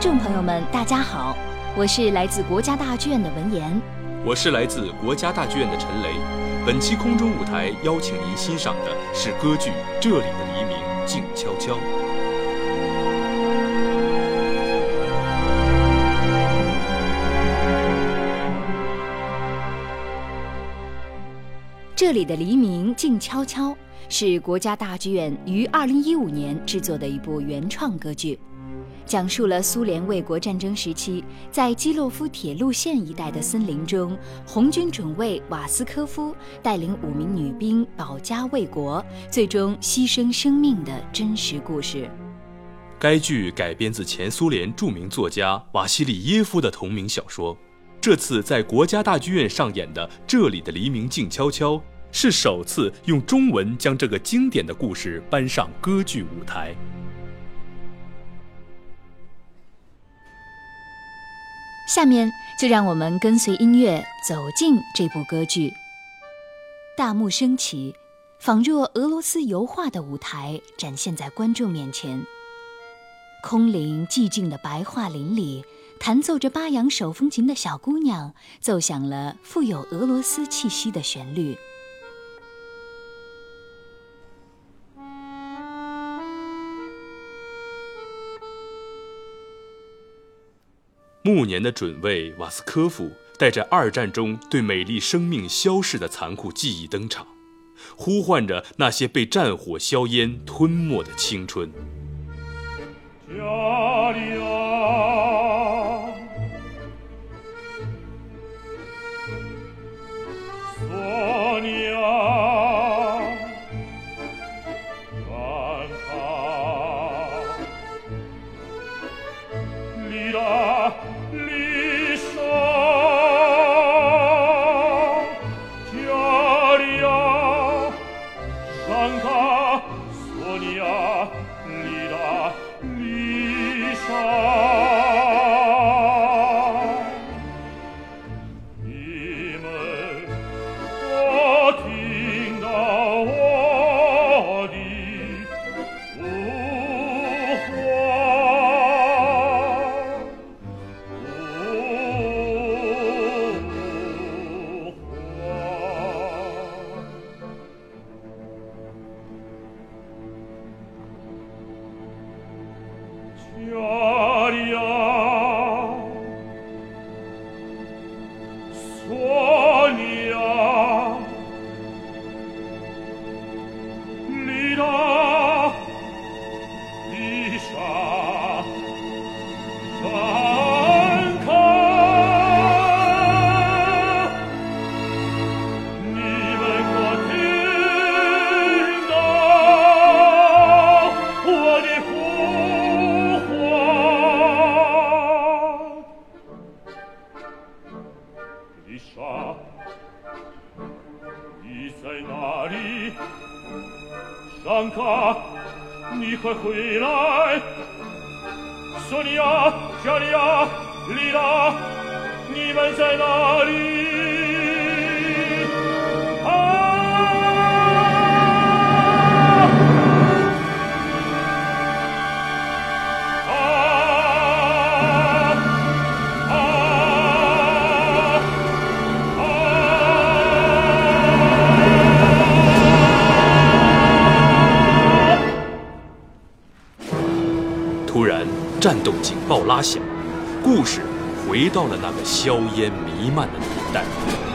听众朋友们，大家好，我是来自国家大剧院的文言，我是来自国家大剧院的陈雷。本期空中舞台邀请您欣赏的是歌剧《这里的黎明静悄悄》。这里的黎明静悄悄是国家大剧院于二零一五年制作的一部原创歌剧，讲述了苏联卫国战争时期在基洛夫铁路线一带的森林中，红军准尉瓦斯科夫带领五名女兵保家卫国，最终牺牲生命的真实故事。该剧改编自前苏联著名作家瓦西里耶夫的同名小说。这次在国家大剧院上演的《这里的黎明静悄悄》，是首次用中文将这个经典的故事搬上歌剧舞台。下面就让我们跟随音乐走进这部歌剧。大幕升起，仿若俄罗斯油画的舞台展现在观众面前。空灵寂静的白桦林里。弹奏着巴扬手风琴的小姑娘奏响了富有俄罗斯气息的旋律。暮年的准尉瓦斯科夫带着二战中对美丽生命消逝的残酷记忆登场，呼唤着那些被战火硝烟吞没的青春。canta, sonia, lira, liscia. sa i sei nari shanka niko kuilai sonia charia lira ni ben sei nari 战斗警报拉响，故事回到了那个硝烟弥漫的年代。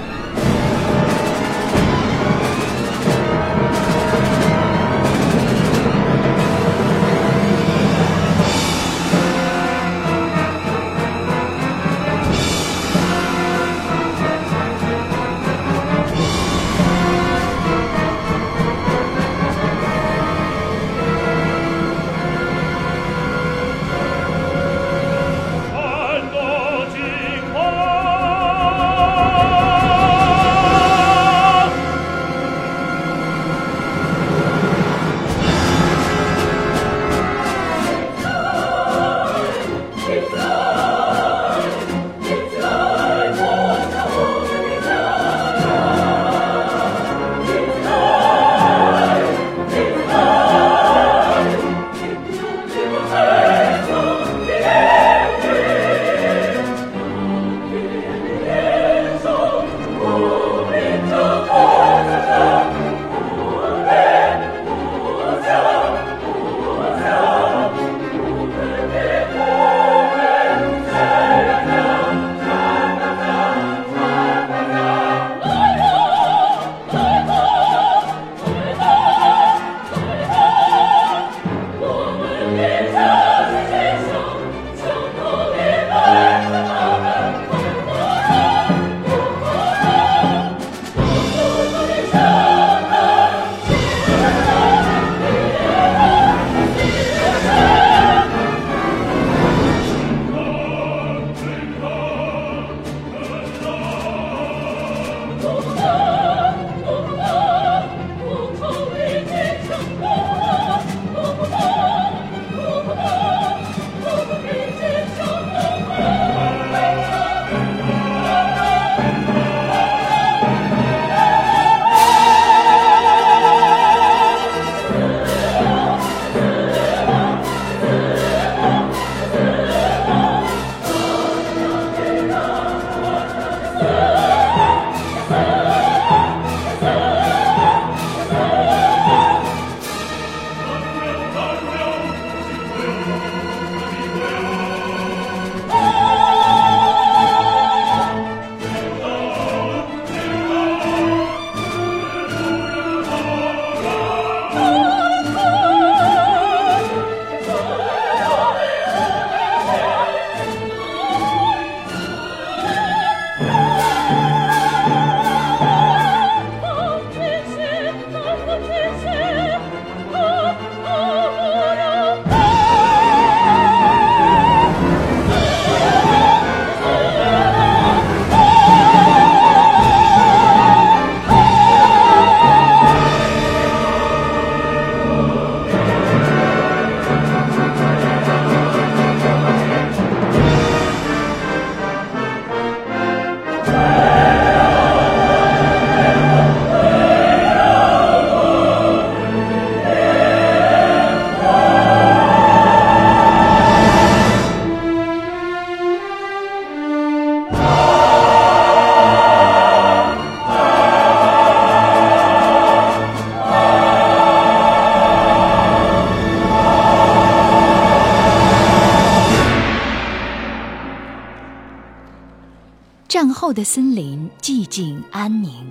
的森林寂静安宁，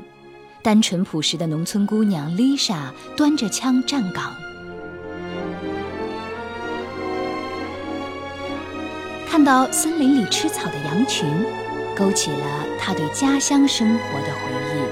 单纯朴实的农村姑娘丽莎端着枪站岗。看到森林里吃草的羊群，勾起了她对家乡生活的回忆。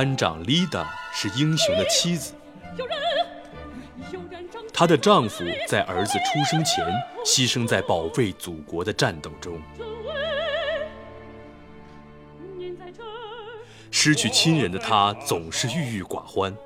班长丽达是英雄的妻子，她的丈夫在儿子出生前牺牲在保卫祖国的战斗中，失去亲人的她总是郁郁寡欢。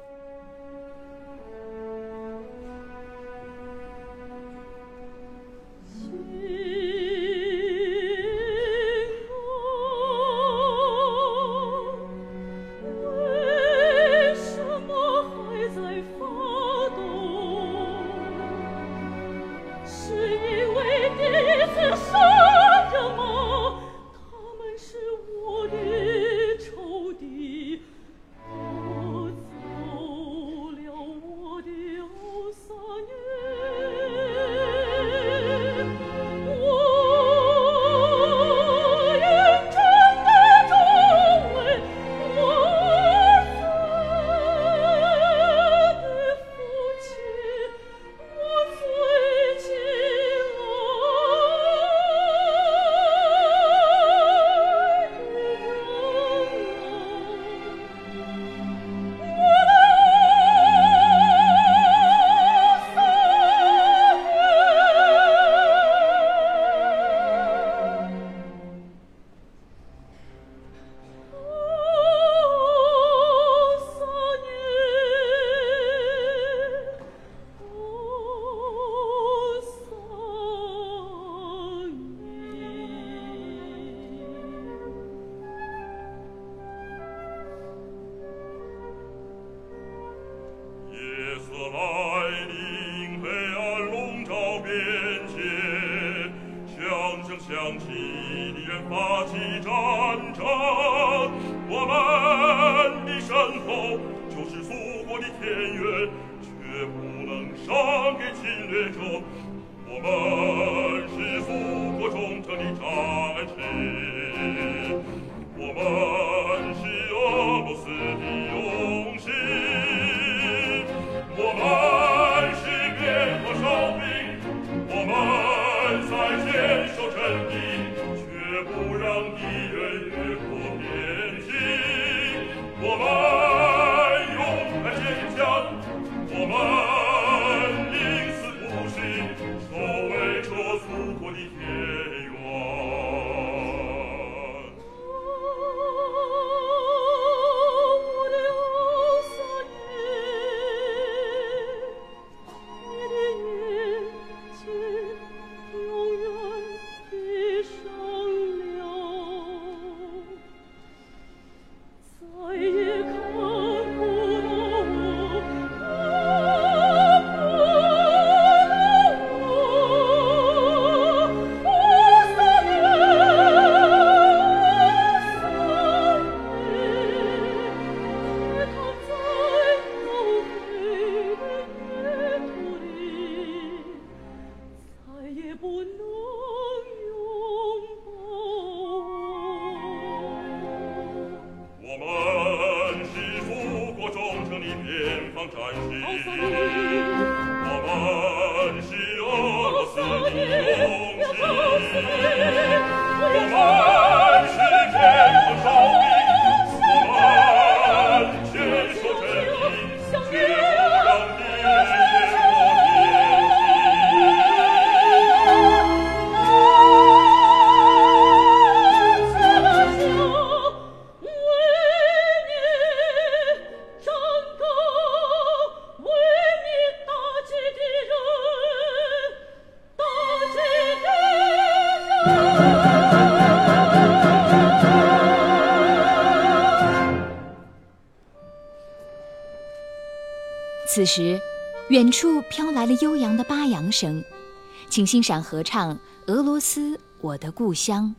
此时远处飘来了悠扬的巴扬声请欣赏合唱俄罗斯我的故乡。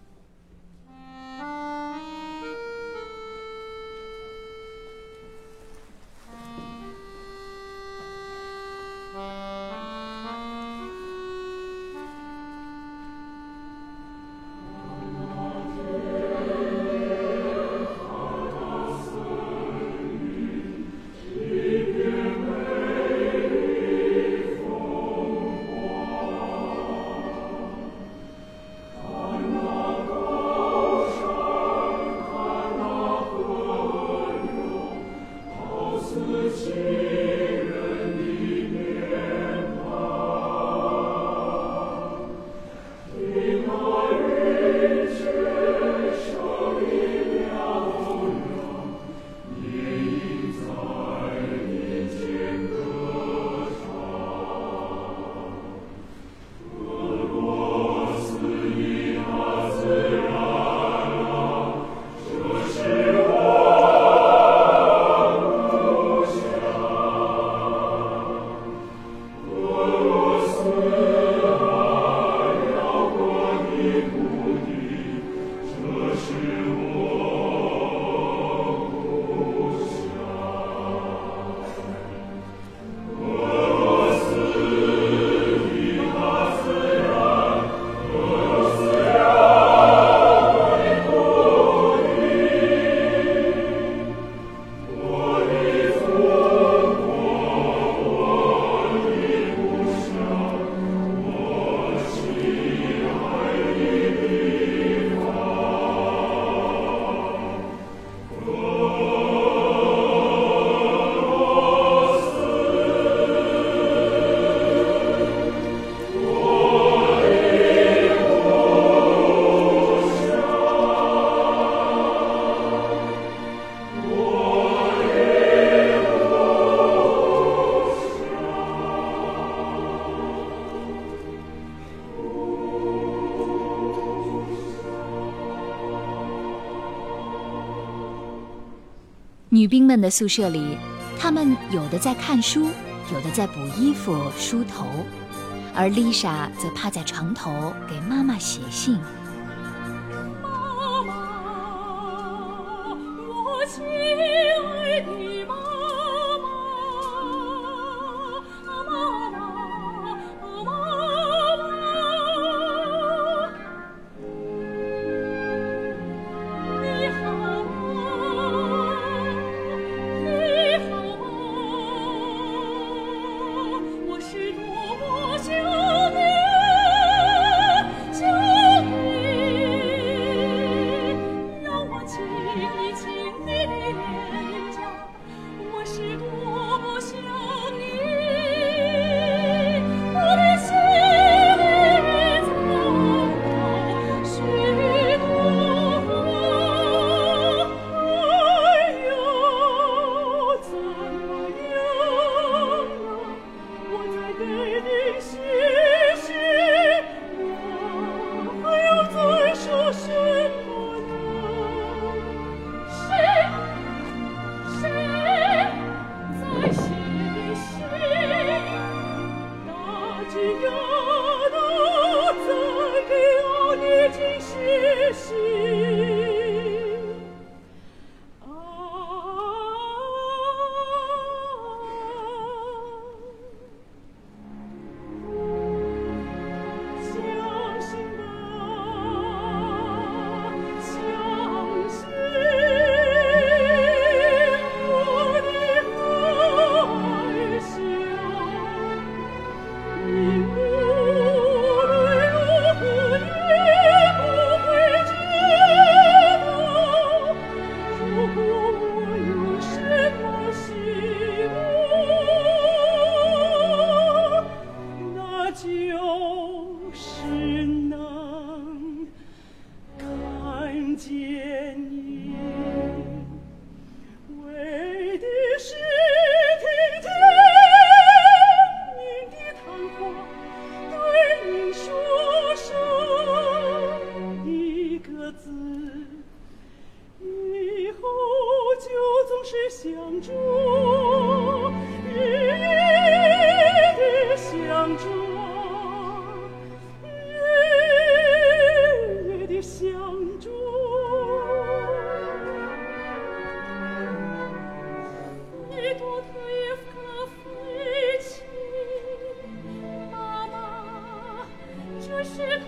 女兵们的宿舍里她们有的在看书有的在补衣服梳头而丽莎则趴在床头给妈妈写信。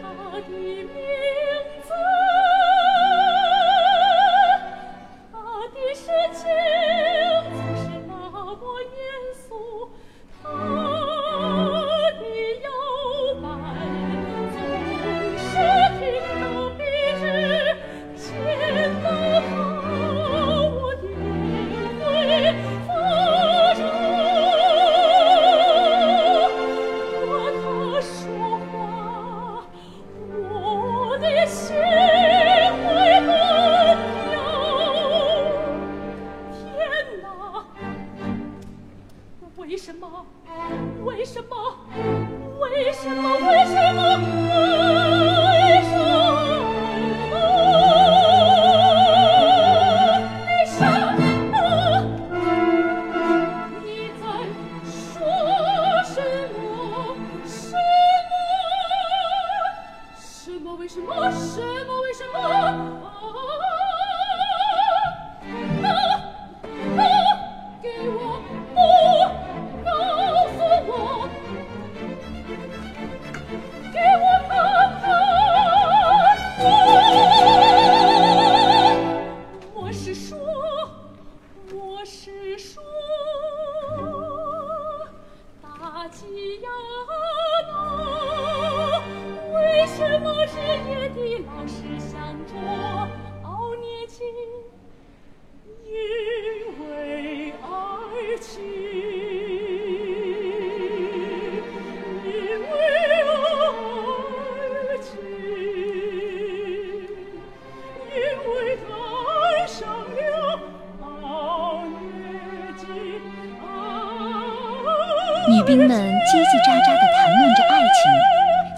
他的面。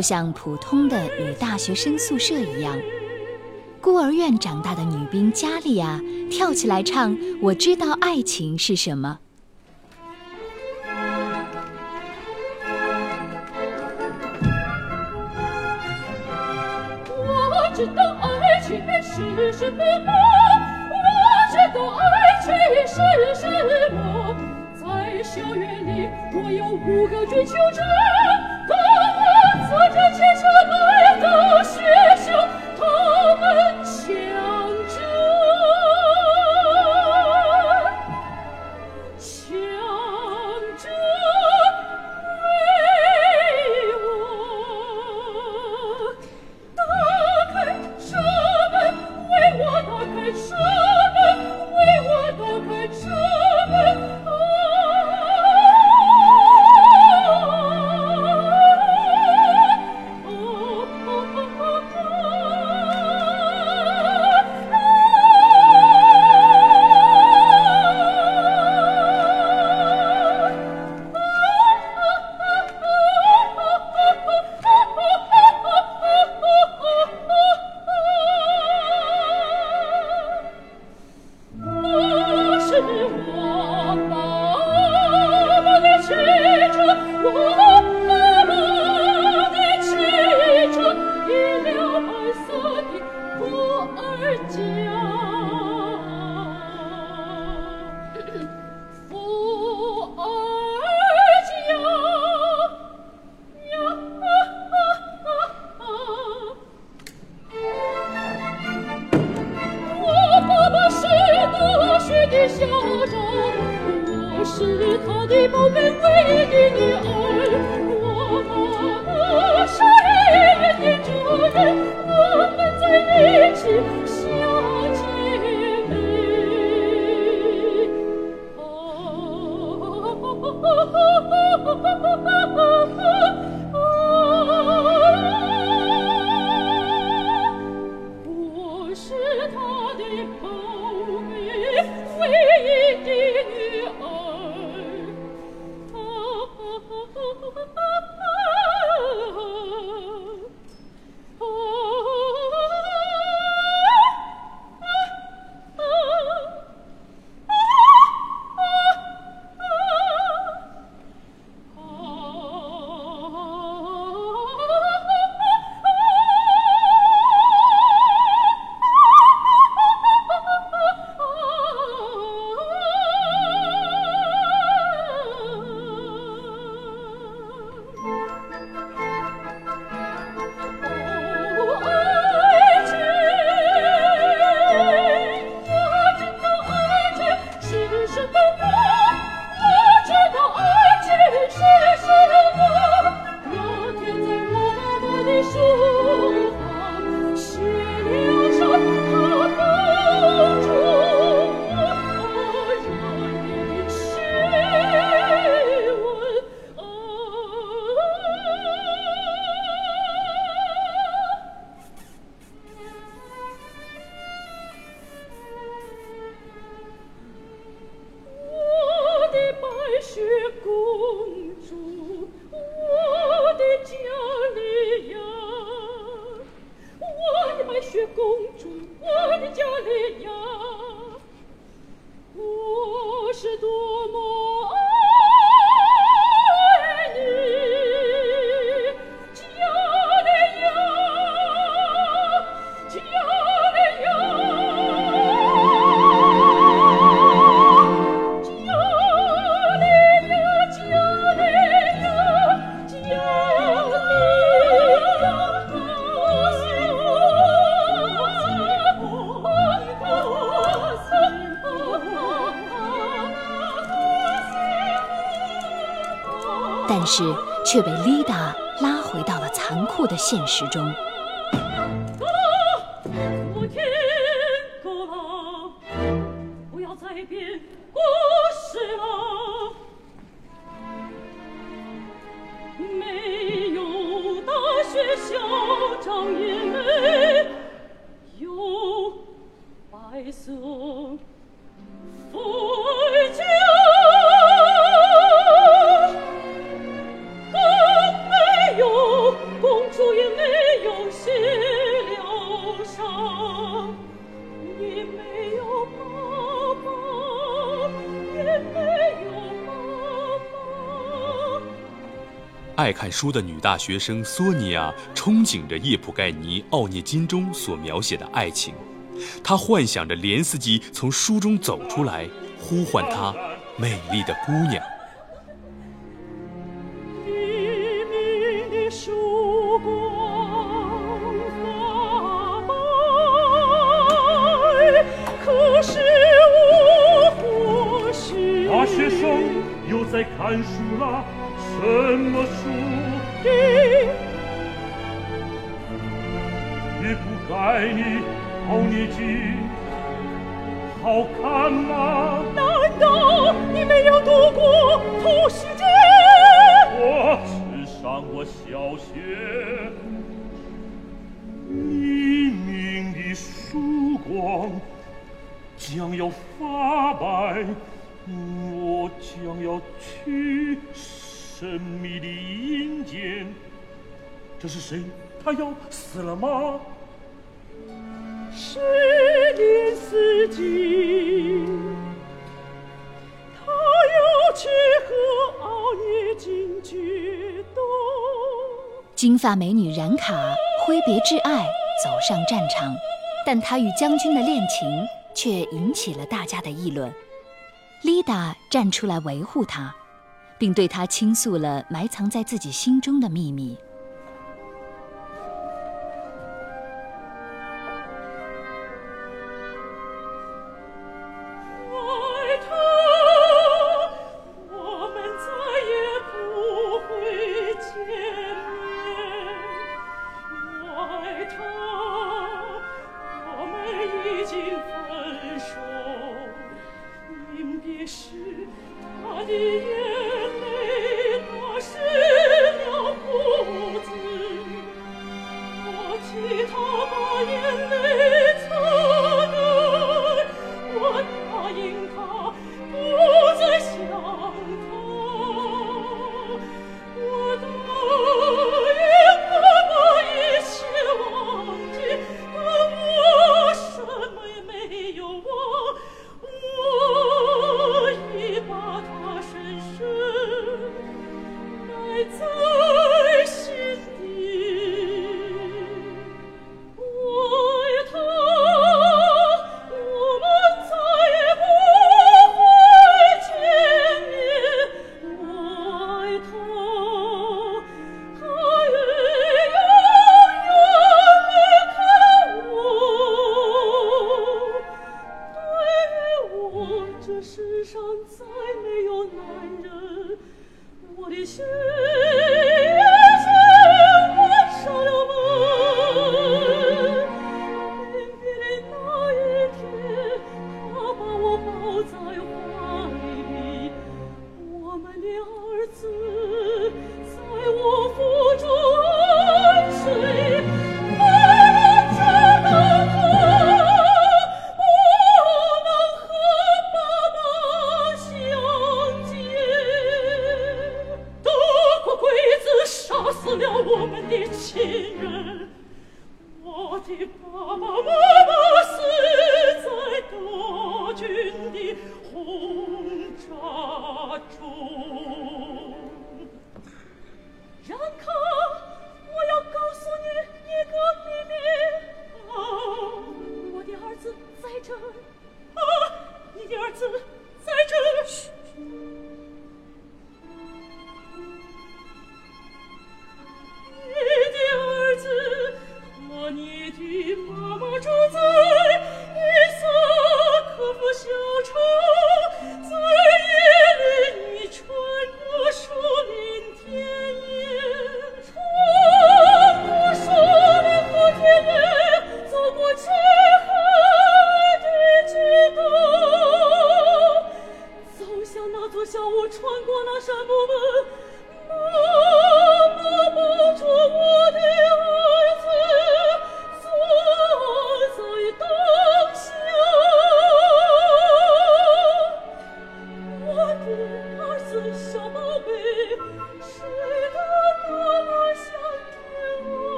就像普通的女大学生宿舍一样，孤儿院长大的女兵加利亚跳起来唱：“我知道爱情是什么。”我知道爱情是什么，我知道爱情是什么，在校园里，我有五个追求者。着天上。却被丽达拉回到了残酷的现实中。爱看书的女大学生索尼亚憧憬着叶普盖尼奥涅金中所描写的爱情。她幻想着连斯基从书中走出来呼唤她美丽的姑娘。将要发白我将要去神秘的阴间这是谁？他要死了吗？十年四季他要去和奥涅金决斗金发美女冉卡挥别挚爱走上战场但她与将军的恋情却引起了大家的议论。丽达站出来维护他并对他倾诉了埋藏在自己心中的秘密。Maria.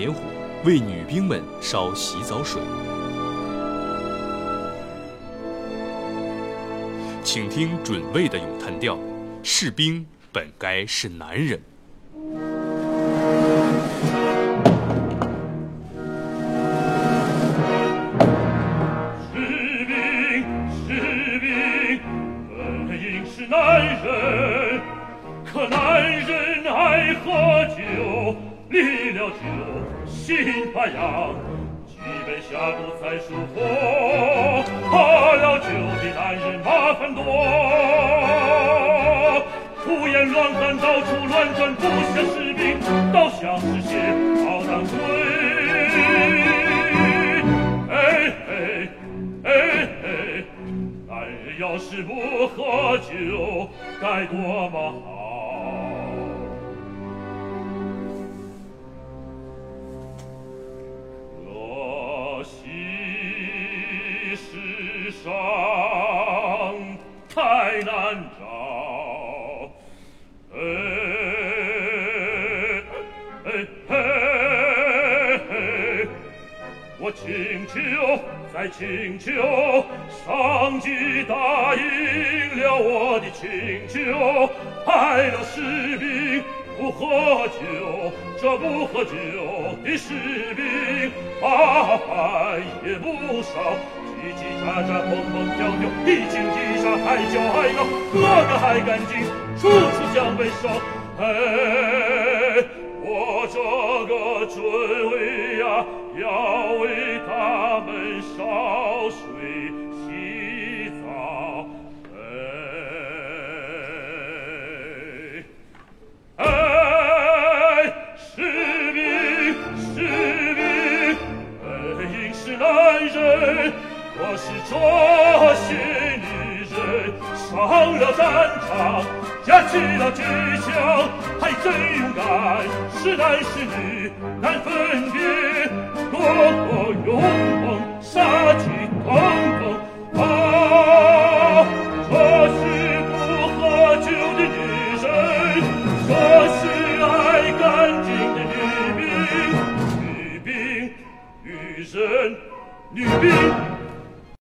点火，为女兵们烧洗澡水。请听准尉的咏叹调，士兵本该是男人。心发痒，举杯下肚才舒服，喝了酒的男人麻烦多，胡言乱喊，到处乱转，不像士兵，倒像是些逃荡鬼。哎哎哎哎！男人要是不喝酒，该多么好！再请求，上级答应了我的请求，派了士兵不喝酒，这不喝酒的士兵，八百也不少，叽叽喳喳，蹦蹦跳跳，一惊一乍，还叫还闹，个个还干净，处处将被烧。哎，我这个准了战场，架起了机枪，还真勇敢，是男是女难分别，多么勇猛，杀